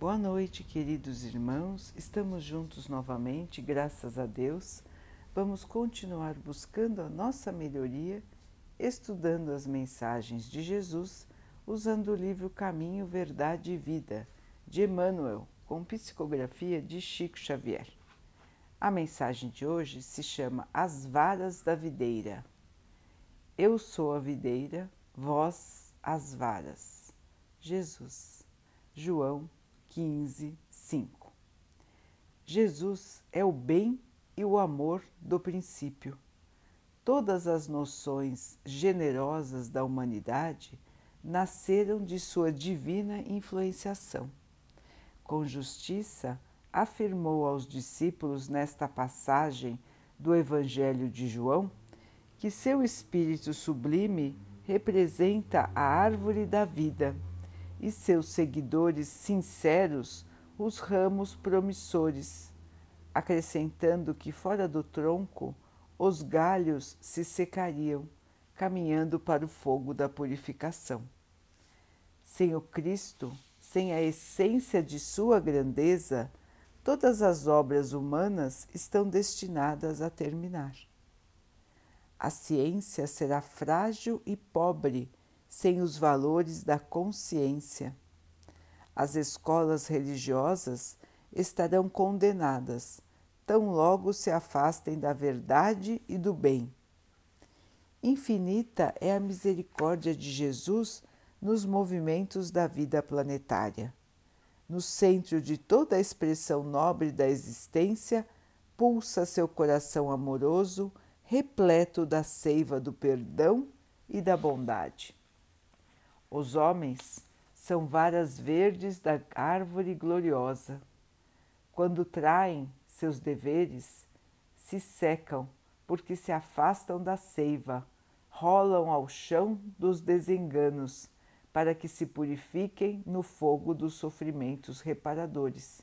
Boa noite, queridos irmãos. Estamos juntos novamente, graças a Deus. Vamos continuar buscando a nossa melhoria, estudando as mensagens de Jesus, usando o livro Caminho, Verdade e Vida, de Emmanuel, com psicografia de Chico Xavier. A mensagem de hoje se chama As Varas da Videira. Eu sou a videira, vós as varas. Jesus. João 15, 5. Jesus é o bem e o amor do princípio. Todas as noções generosas da humanidade nasceram de sua divina influenciação. Com justiça, afirmou aos discípulos nesta passagem do Evangelho de João que seu espírito sublime representa a árvore da vida e seus seguidores sinceros os ramos promissores, acrescentando que fora do tronco os galhos se secariam, caminhando para o fogo da purificação. Sem o Cristo, sem a essência de sua grandeza, todas as obras humanas estão destinadas a terminar. A ciência será frágil e pobre sem os valores da consciência. As escolas religiosas estarão condenadas, tão logo se afastem da verdade e do bem. Infinita é a misericórdia de Jesus nos movimentos da vida planetária. No centro de toda a expressão nobre da existência, pulsa seu coração amoroso, repleto da seiva do perdão e da bondade. Os homens são varas verdes da árvore gloriosa. Quando traem seus deveres, se secam porque se afastam da seiva, rolam ao chão dos desenganos, para que se purifiquem no fogo dos sofrimentos reparadores,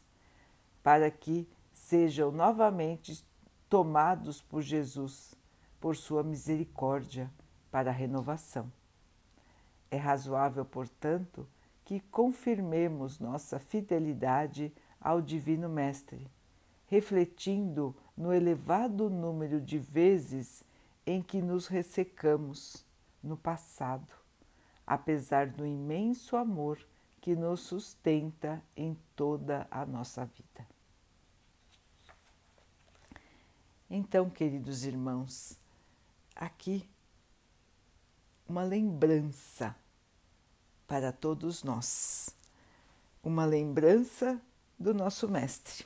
para que sejam novamente tomados por Jesus, por sua misericórdia, para a renovação. É razoável, portanto, que confirmemos nossa fidelidade ao Divino Mestre, refletindo no elevado número de vezes em que nos ressecamos no passado, apesar do imenso amor que nos sustenta em toda a nossa vida. Então, queridos irmãos, aqui uma lembrança para todos nós, uma lembrança do nosso Mestre.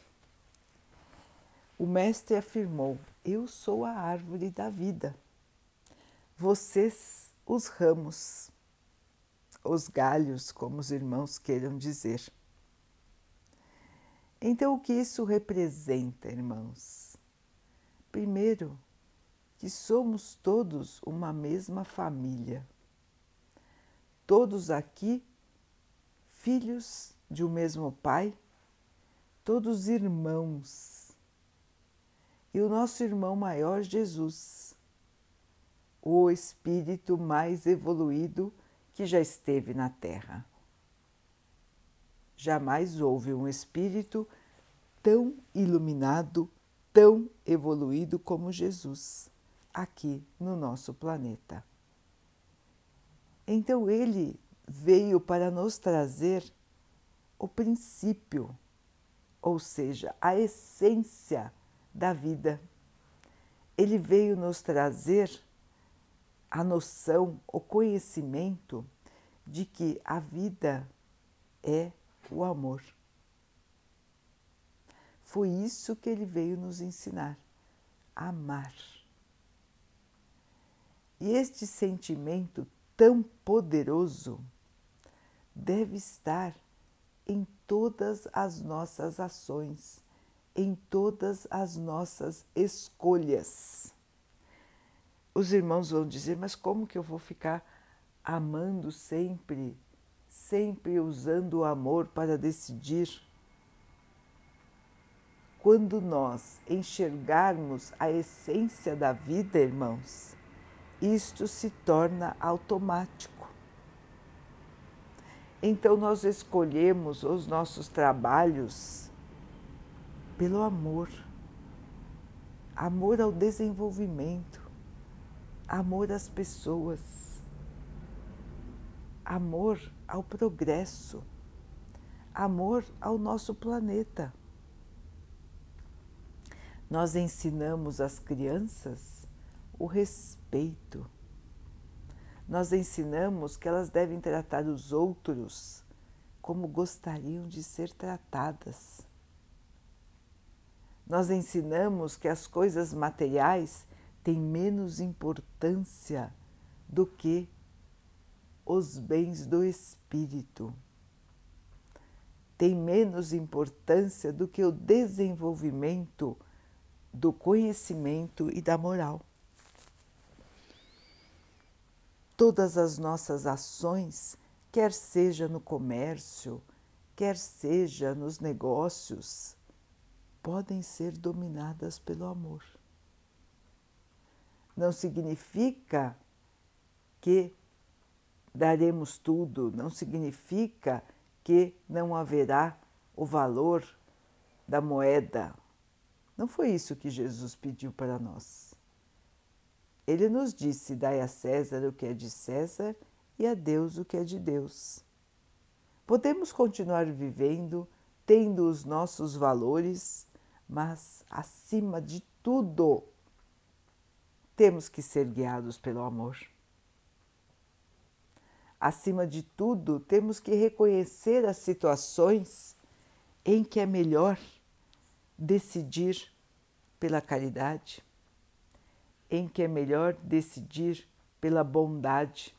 O Mestre afirmou: Eu sou a árvore da vida, vocês os ramos, os galhos, como os irmãos queiram dizer. Então, o que isso representa, irmãos? Primeiro, que somos todos uma mesma família. Todos aqui, filhos de um mesmo Pai, todos irmãos. E o nosso irmão maior, Jesus, o espírito mais evoluído que já esteve na Terra. Jamais houve um espírito tão iluminado, tão evoluído como Jesus aqui no nosso planeta. Então ele veio para nos trazer o princípio, ou seja, a essência da vida. Ele veio nos trazer a noção, o conhecimento de que a vida é o amor. Foi isso que ele veio nos ensinar: amar. E este sentimento tão poderoso deve estar em todas as nossas ações, em todas as nossas escolhas. Os irmãos vão dizer, mas como que eu vou ficar amando sempre, sempre usando o amor para decidir? Quando nós enxergarmos a essência da vida, irmãos, isto se torna automático. Então nós escolhemos os nossos trabalhos pelo amor. Amor ao desenvolvimento, amor às pessoas, amor ao progresso, amor ao nosso planeta. Nós ensinamos às crianças o respeito. Nós ensinamos que elas devem tratar os outros como gostariam de ser tratadas. Nós ensinamos que as coisas materiais têm menos importância do que os bens do espírito. Tem menos importância do que o desenvolvimento do conhecimento e da moral. Todas as nossas ações, quer seja no comércio, quer seja nos negócios, podem ser dominadas pelo amor. Não significa que daremos tudo, não significa que não haverá o valor da moeda. Não foi isso que Jesus pediu para nós. Ele nos disse: Dai a César o que é de César e a Deus o que é de Deus. Podemos continuar vivendo, tendo os nossos valores, mas acima de tudo, temos que ser guiados pelo amor. Acima de tudo, temos que reconhecer as situações em que é melhor decidir pela caridade, em que é melhor decidir pela bondade,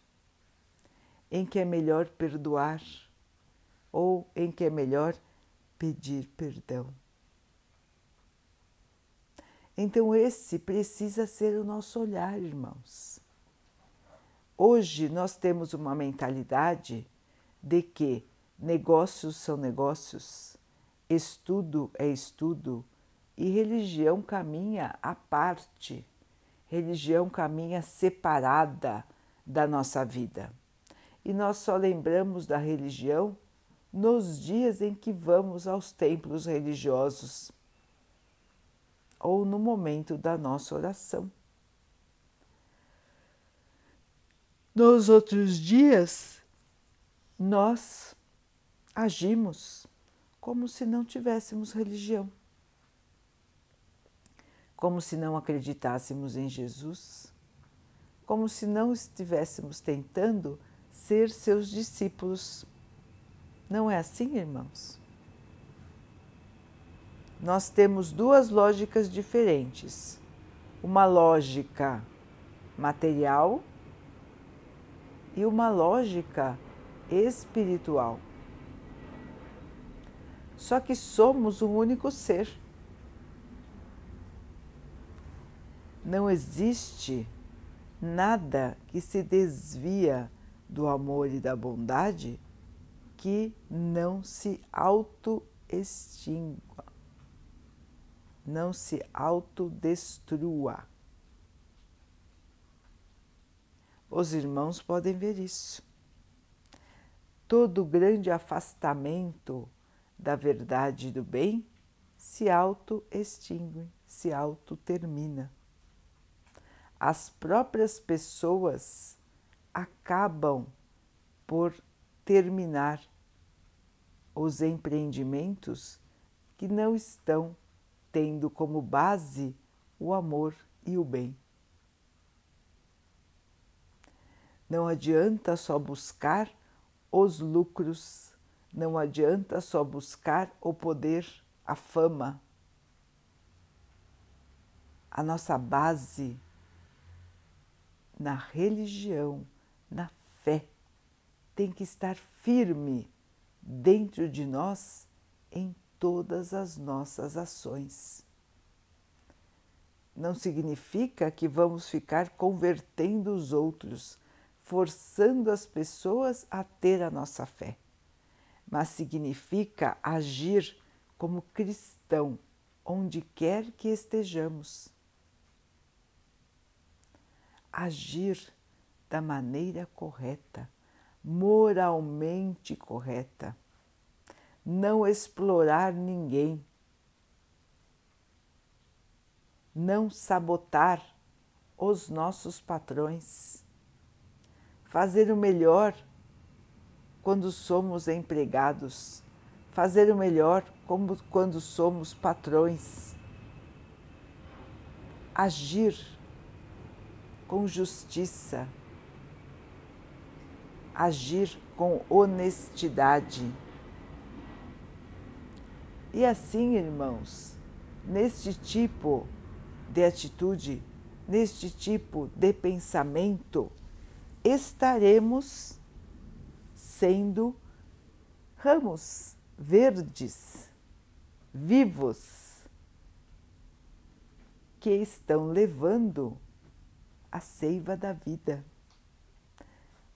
em que é melhor perdoar ou em que é melhor pedir perdão. Então, esse precisa ser o nosso olhar, irmãos. Hoje nós temos uma mentalidade de que negócios são negócios, estudo é estudo e religião caminha à parte, religião caminha separada da nossa vida. E nós só lembramos da religião nos dias em que vamos aos templos religiosos ou no momento da nossa oração. Nos outros dias, nós agimos como se não tivéssemos religião, como se não acreditássemos em Jesus, como se não estivéssemos tentando ser seus discípulos. Não é assim, irmãos? nós temos duas lógicas diferentes. Uma lógica material e uma lógica espiritual. Só que somos um único ser. Não existe nada que se desvia do amor e da bondade que não se auto-extingua não se autodestrua. Os irmãos podem ver isso. Todo grande afastamento da verdade e do bem se auto-extingue, se auto-termina. As próprias pessoas acabam por terminar os empreendimentos que não estão tendo como base o amor e o bem. Não adianta só buscar os lucros, não adianta só buscar o poder, a fama. A nossa base na religião, na fé, tem que estar firme dentro de nós em todas as nossas ações. Não significa que vamos ficar convertendo os outros, forçando as pessoas a ter a nossa fé, mas significa agir como cristão onde quer que estejamos. Agir da maneira correta, moralmente correta, não explorar ninguém, não sabotar os nossos patrões, fazer o melhor quando somos empregados, fazer o melhor como quando somos patrões, agir com justiça, agir com honestidade. E assim, irmãos, neste tipo de atitude, neste tipo de pensamento, estaremos sendo ramos verdes, vivos, que estão levando a seiva da vida,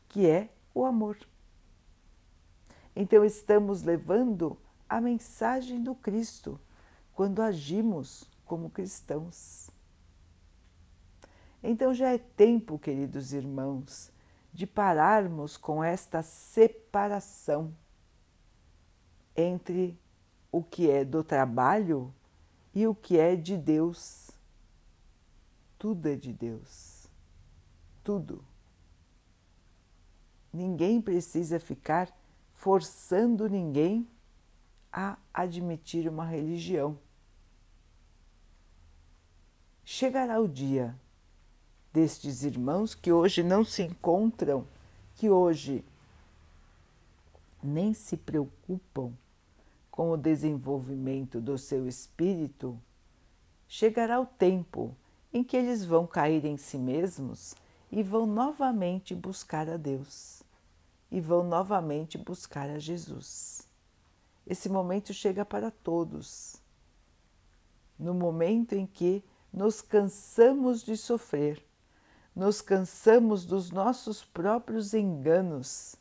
que é o amor. Então, estamos levando a mensagem do Cristo quando agimos como cristãos. Então, já é tempo, queridos irmãos, de pararmos com esta separação entre o que é do trabalho e o que é de Deus. Tudo é de Deus. Tudo. Ninguém precisa ficar forçando ninguém a admitir uma religião. Chegará o dia destes irmãos que hoje não se encontram, que hoje nem se preocupam com o desenvolvimento do seu espírito, chegará o tempo em que eles vão cair em si mesmos e vão novamente buscar a Deus e vão novamente buscar a Jesus. Esse momento chega para todos. No momento em que nos cansamos de sofrer, nos cansamos dos nossos próprios enganos,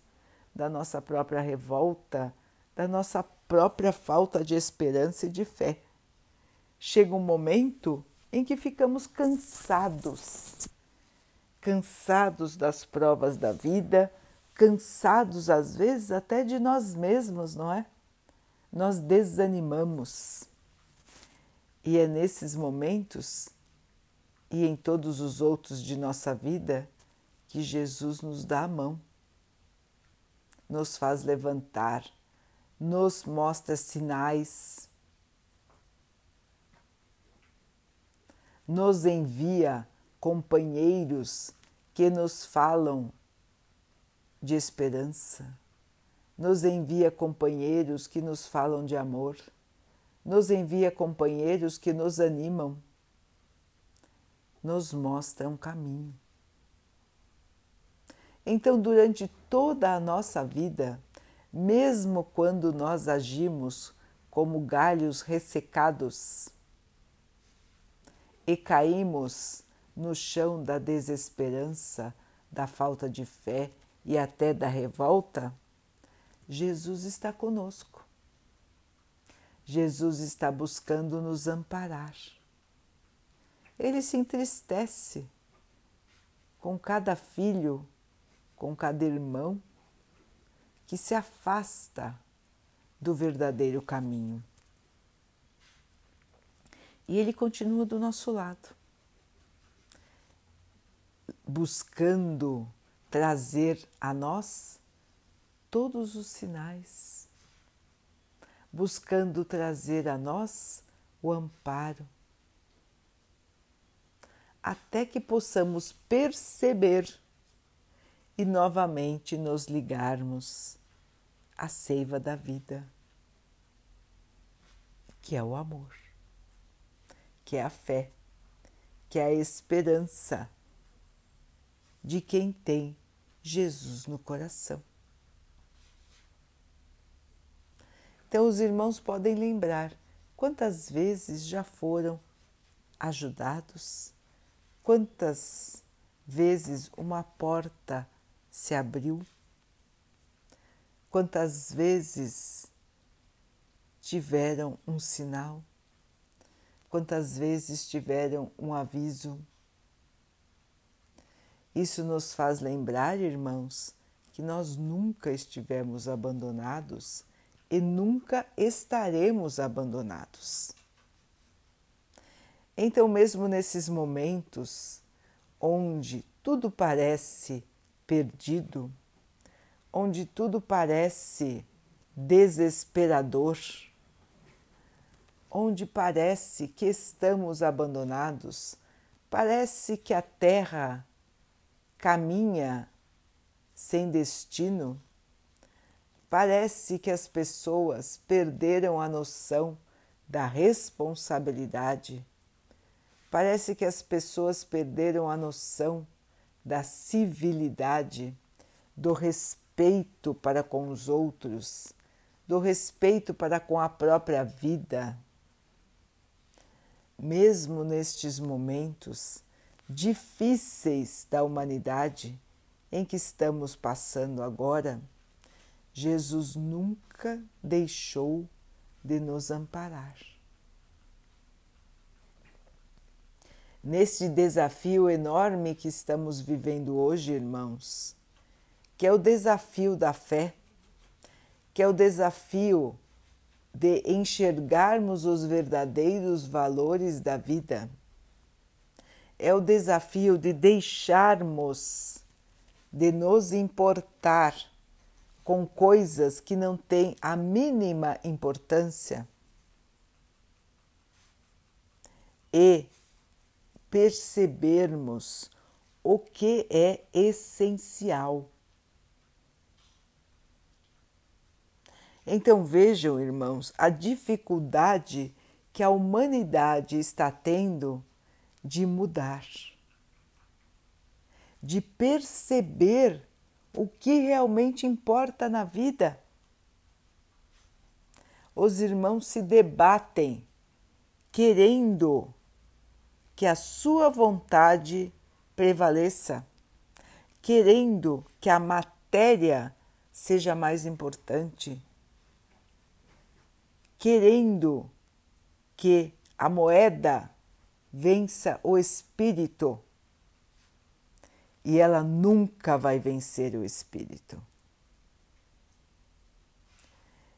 da nossa própria revolta, da nossa própria falta de esperança e de fé. Chega um momento em que ficamos cansados, cansados das provas da vida, cansados às vezes até de nós mesmos, não é? Nós desanimamos. E é nesses momentos e em todos os outros de nossa vida que Jesus nos dá a mão, nos faz levantar, nos mostra sinais, nos envia companheiros que nos falam de esperança, nos envia companheiros que nos falam de amor, nos envia companheiros que nos animam nos mostra um caminho. Então, durante toda a nossa vida, mesmo quando nós agimos como galhos ressecados e caímos no chão da desesperança, da falta de fé e até da revolta, Jesus está conosco. Jesus está buscando nos amparar ele se entristece com cada filho, com cada irmão que se afasta do verdadeiro caminho. E ele continua do nosso lado, buscando trazer a nós todos os sinais, buscando trazer a nós o amparo, até que possamos perceber e novamente nos ligarmos à seiva da vida, que é o amor, que é a fé, que é a esperança de quem tem Jesus no coração. Então, os irmãos podem lembrar quantas vezes já foram ajudados Quantas vezes uma porta se abriu? Quantas vezes tiveram um sinal? Quantas vezes tiveram um aviso? Isso nos faz lembrar, irmãos, que nós nunca estivemos abandonados e nunca estaremos abandonados. Então, mesmo nesses momentos onde tudo parece perdido, onde tudo parece desesperador, onde parece que estamos abandonados, parece que a Terra caminha sem destino, parece que as pessoas perderam a noção da responsabilidade, parece que as pessoas perderam a noção da civilidade, do respeito para com os outros, do respeito para com a própria vida. Mesmo nestes momentos difíceis da humanidade em que estamos passando agora, Jesus nunca deixou de nos amparar. Neste desafio enorme que estamos vivendo hoje, irmãos, que é o desafio da fé, que é o desafio de enxergarmos os verdadeiros valores da vida, é o desafio de deixarmos de nos importar com coisas que não têm a mínima importância e percebermos o que é essencial. Então vejam, irmãos, a dificuldade que a humanidade está tendo de mudar, de perceber o que realmente importa na vida. Os irmãos se debatem querendo que a sua vontade prevaleça, querendo que a matéria seja mais importante querendo que a moeda vença o espírito. E ela nunca vai vencer o espírito.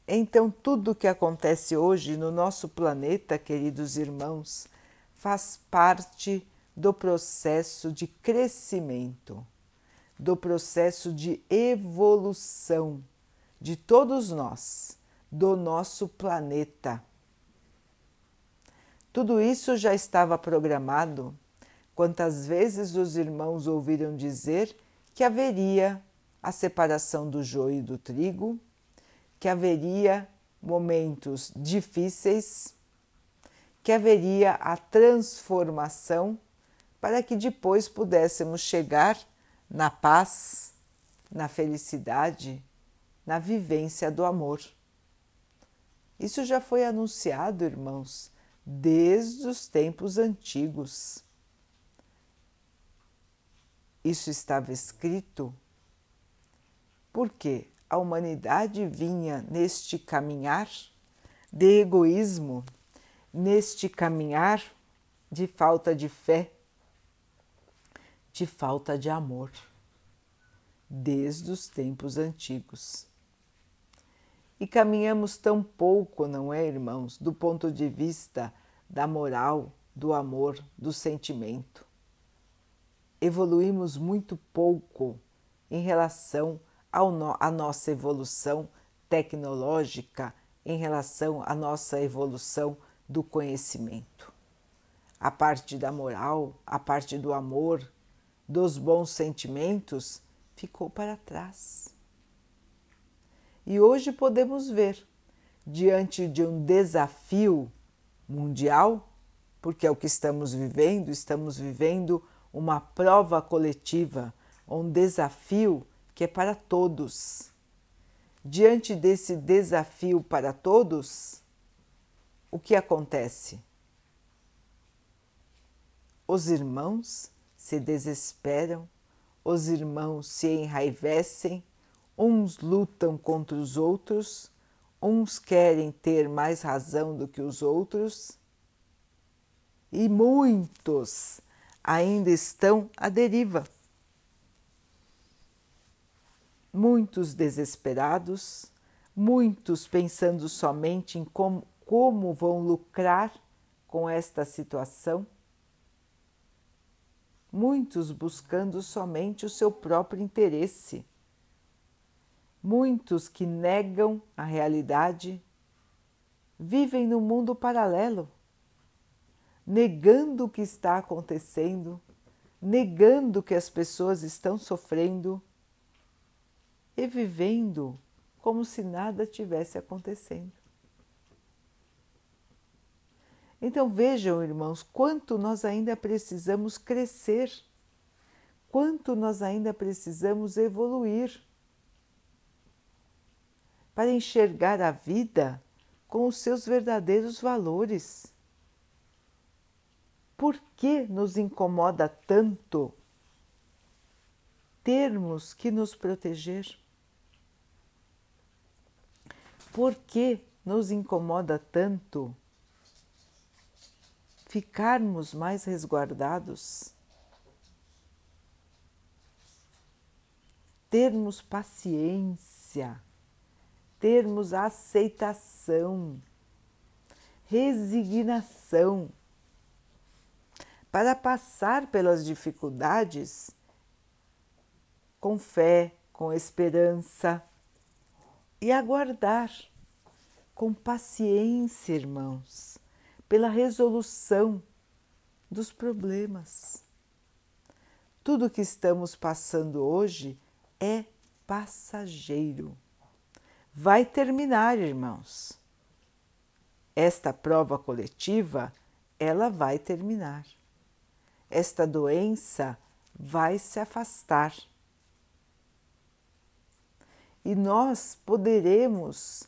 Então, tudo o que acontece hoje no nosso planeta, queridos irmãos, faz parte do processo de crescimento, do processo de evolução de todos nós do nosso planeta. Tudo isso já estava programado. Quantas vezes os irmãos ouviram dizer que haveria a separação do joio e do trigo, que haveria momentos difíceis, que haveria a transformação para que depois pudéssemos chegar na paz, na felicidade, na vivência do amor. Isso já foi anunciado, irmãos, desde os tempos antigos. Isso estava escrito porque a humanidade vinha neste caminhar de egoísmo, neste caminhar de falta de fé, de falta de amor, desde os tempos antigos. E caminhamos tão pouco, não é, irmãos, do ponto de vista da moral, do amor, do sentimento. Evoluímos muito pouco em relação à nossa evolução tecnológica, em relação à nossa evolução do conhecimento. A parte da moral, a parte do amor, dos bons sentimentos ficou para trás. E hoje podemos ver, diante de um desafio mundial, porque é o que estamos vivendo, estamos vivendo uma prova coletiva, um desafio que é para todos. Diante desse desafio para todos, o que acontece? Os irmãos se desesperam, os irmãos se enraivecem, Uns lutam contra os outros, uns querem ter mais razão do que os outros, e muitos ainda estão à deriva. muitos desesperados, muitos pensando somente em como, como vão lucrar com esta situação, muitos buscando somente o seu próprio interesse, muitos que negam a realidade, vivem no mundo paralelo, negando o que está acontecendo, negando que as pessoas estão sofrendo e vivendo como se nada tivesse acontecendo. Então vejam, irmãos, quanto nós ainda precisamos crescer, quanto nós ainda precisamos evoluir para enxergar a vida com os seus verdadeiros valores. Por que nos incomoda tanto termos que nos proteger? Por que nos incomoda tanto ficarmos mais resguardados? Termos paciência, termos aceitação, resignação para passar pelas dificuldades com fé, com esperança e aguardar com paciência, irmãos, pela resolução dos problemas. Tudo que estamos passando hoje é passageiro. Vai terminar, irmãos. Esta prova coletiva, ela vai terminar. Esta doença vai se afastar e nós poderemos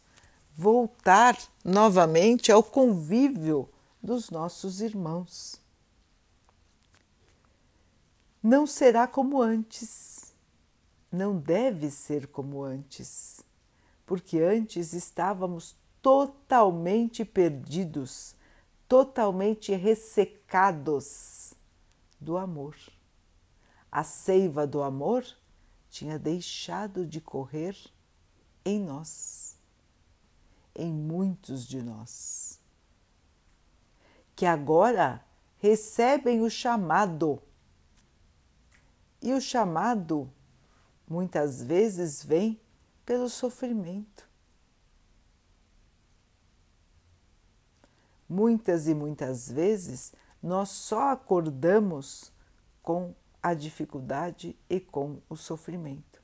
voltar novamente ao convívio dos nossos irmãos. Não será como antes, não deve ser como antes, porque antes estávamos totalmente perdidos, totalmente ressecados do amor. A seiva do amor tinha deixado de correr em nós, em muitos de nós, que agora recebem o chamado. E o chamado muitas vezes vem pelo sofrimento. Muitas e muitas vezes nós só acordamos com a dificuldade e com o sofrimento.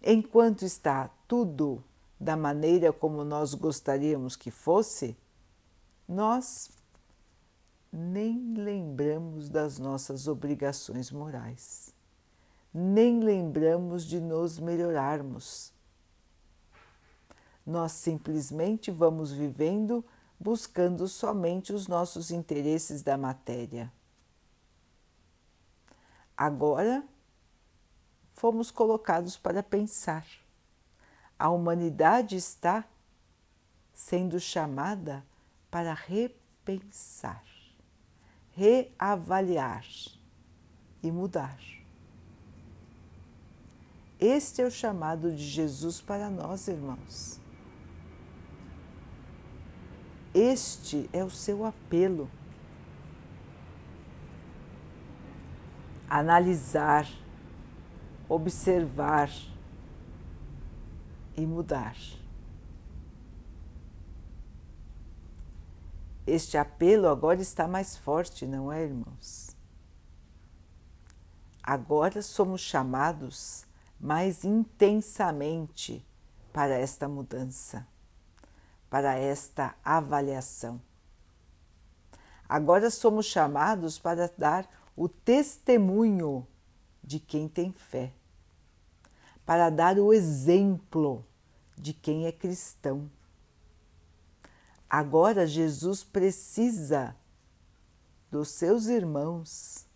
Enquanto está tudo da maneira como nós gostaríamos que fosse, nós nem lembramos das nossas obrigações morais, nem lembramos de nos melhorarmos. Nós simplesmente vamos vivendo buscando somente os nossos interesses da matéria. Agora fomos colocados para pensar. A humanidade está sendo chamada para repensar, reavaliar e mudar. Este é o chamado de Jesus para nós, irmãos. Este é o seu apelo. analisar, observar e mudar. Este apelo agora está mais forte, não é, irmãos? Agora somos chamados mais intensamente para esta mudança, para esta avaliação. Agora somos chamados para dar o testemunho de quem tem fé, para dar o exemplo de quem é cristão. Agora Jesus precisa dos seus irmãos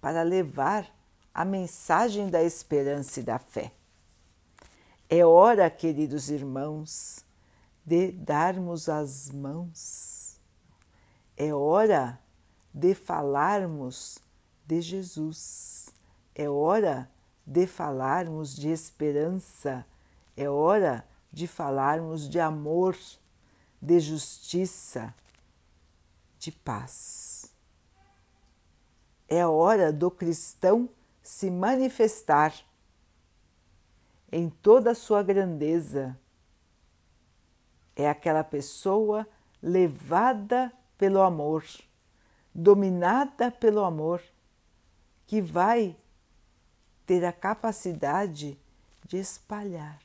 para levar a mensagem da esperança e da fé. É hora, queridos irmãos, de darmos as mãos. É hora de falarmos de Jesus. É hora de falarmos de esperança, é hora de falarmos de amor, de justiça, de paz. É hora do cristão se manifestar em toda a sua grandeza. É aquela pessoa levada pelo amor, dominada pelo amor, que vai ter a capacidade de espalhar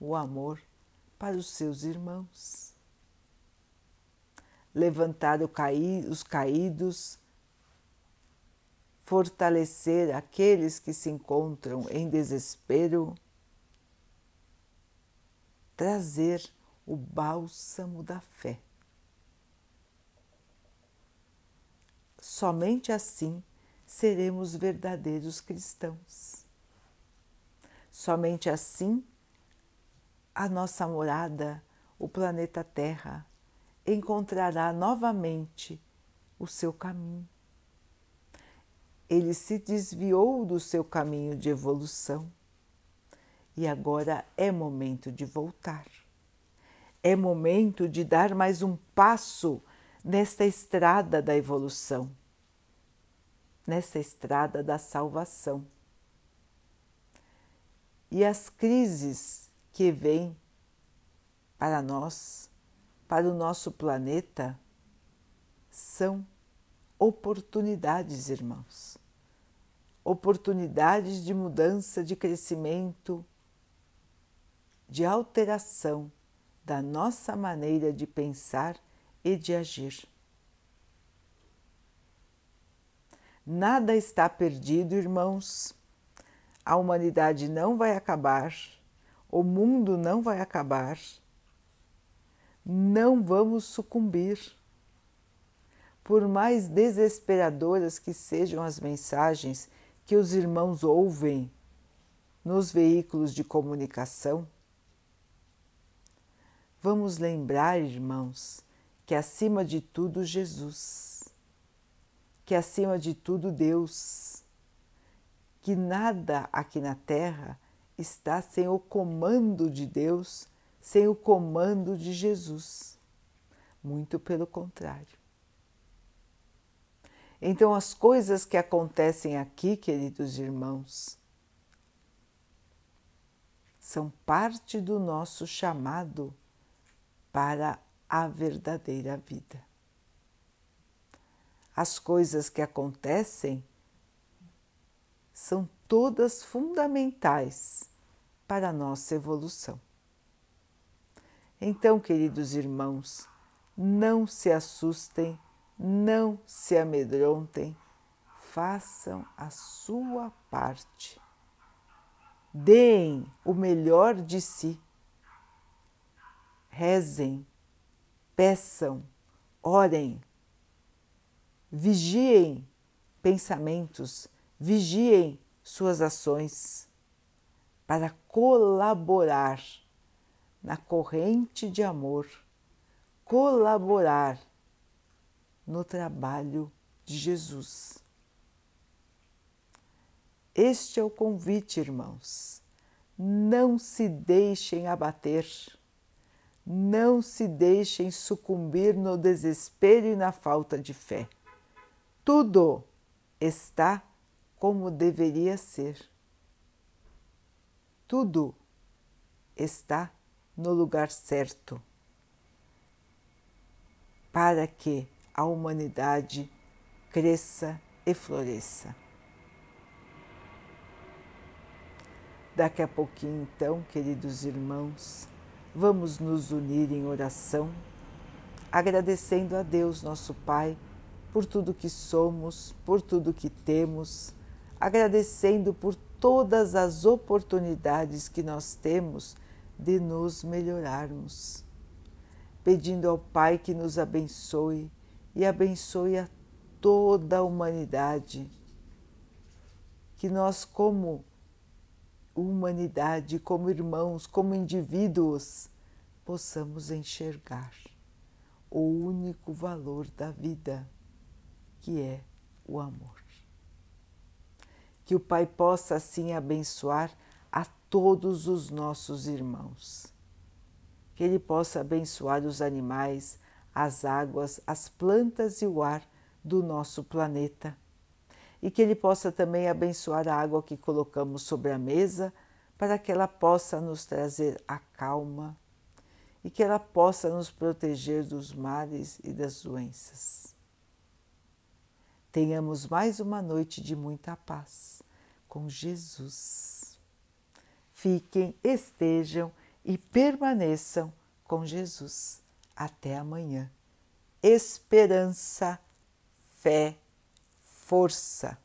o amor para os seus irmãos. Levantar os caídos, fortalecer aqueles que se encontram em desespero, trazer o bálsamo da fé. Somente assim seremos verdadeiros cristãos. Somente assim a nossa morada, o planeta Terra, encontrará novamente o seu caminho. Ele se desviou do seu caminho de evolução e agora é momento de voltar. É momento de dar mais um passo nesta estrada da evolução nessa estrada da salvação. E as crises que vêm para nós, para o nosso planeta, são oportunidades, irmãos. Oportunidades de mudança, de crescimento, de alteração da nossa maneira de pensar e de agir. Nada está perdido, irmãos. A humanidade não vai acabar, o mundo não vai acabar. Não vamos sucumbir. Por mais desesperadoras que sejam as mensagens que os irmãos ouvem nos veículos de comunicação, vamos lembrar, irmãos, que acima de tudo Jesus que acima de tudo Deus, que nada aqui na Terra está sem o comando de Deus, sem o comando de Jesus. Muito pelo contrário. Então, as coisas que acontecem aqui, queridos irmãos, são parte do nosso chamado para a verdadeira vida as coisas que acontecem são todas fundamentais para a nossa evolução. Então, queridos irmãos, não se assustem, não se amedrontem, façam a sua parte. Deem o melhor de si. Rezem, peçam, orem Vigiem pensamentos, vigiem suas ações para colaborar na corrente de amor, colaborar no trabalho de Jesus. Este é o convite, irmãos. Não se deixem abater, não se deixem sucumbir no desespero e na falta de fé tudo está como deveria ser. Tudo está no lugar certo para que a humanidade cresça e floresça. Daqui a pouquinho, então, queridos irmãos, vamos nos unir em oração, agradecendo a Deus, nosso Pai por tudo que somos, por tudo que temos, agradecendo por todas as oportunidades que nós temos de nos melhorarmos, pedindo ao Pai que nos abençoe e abençoe a toda a humanidade, que nós, como humanidade, como irmãos, como indivíduos, possamos enxergar o único valor da vida que é o amor. Que o Pai possa assim abençoar a todos os nossos irmãos. Que Ele possa abençoar os animais, as águas, as plantas e o ar do nosso planeta. E que Ele possa também abençoar a água que colocamos sobre a mesa, para que ela possa nos trazer a calma e que ela possa nos proteger dos males e das doenças. Tenhamos mais uma noite de muita paz com Jesus. Fiquem, estejam e permaneçam com Jesus. Até amanhã. Esperança, fé, força.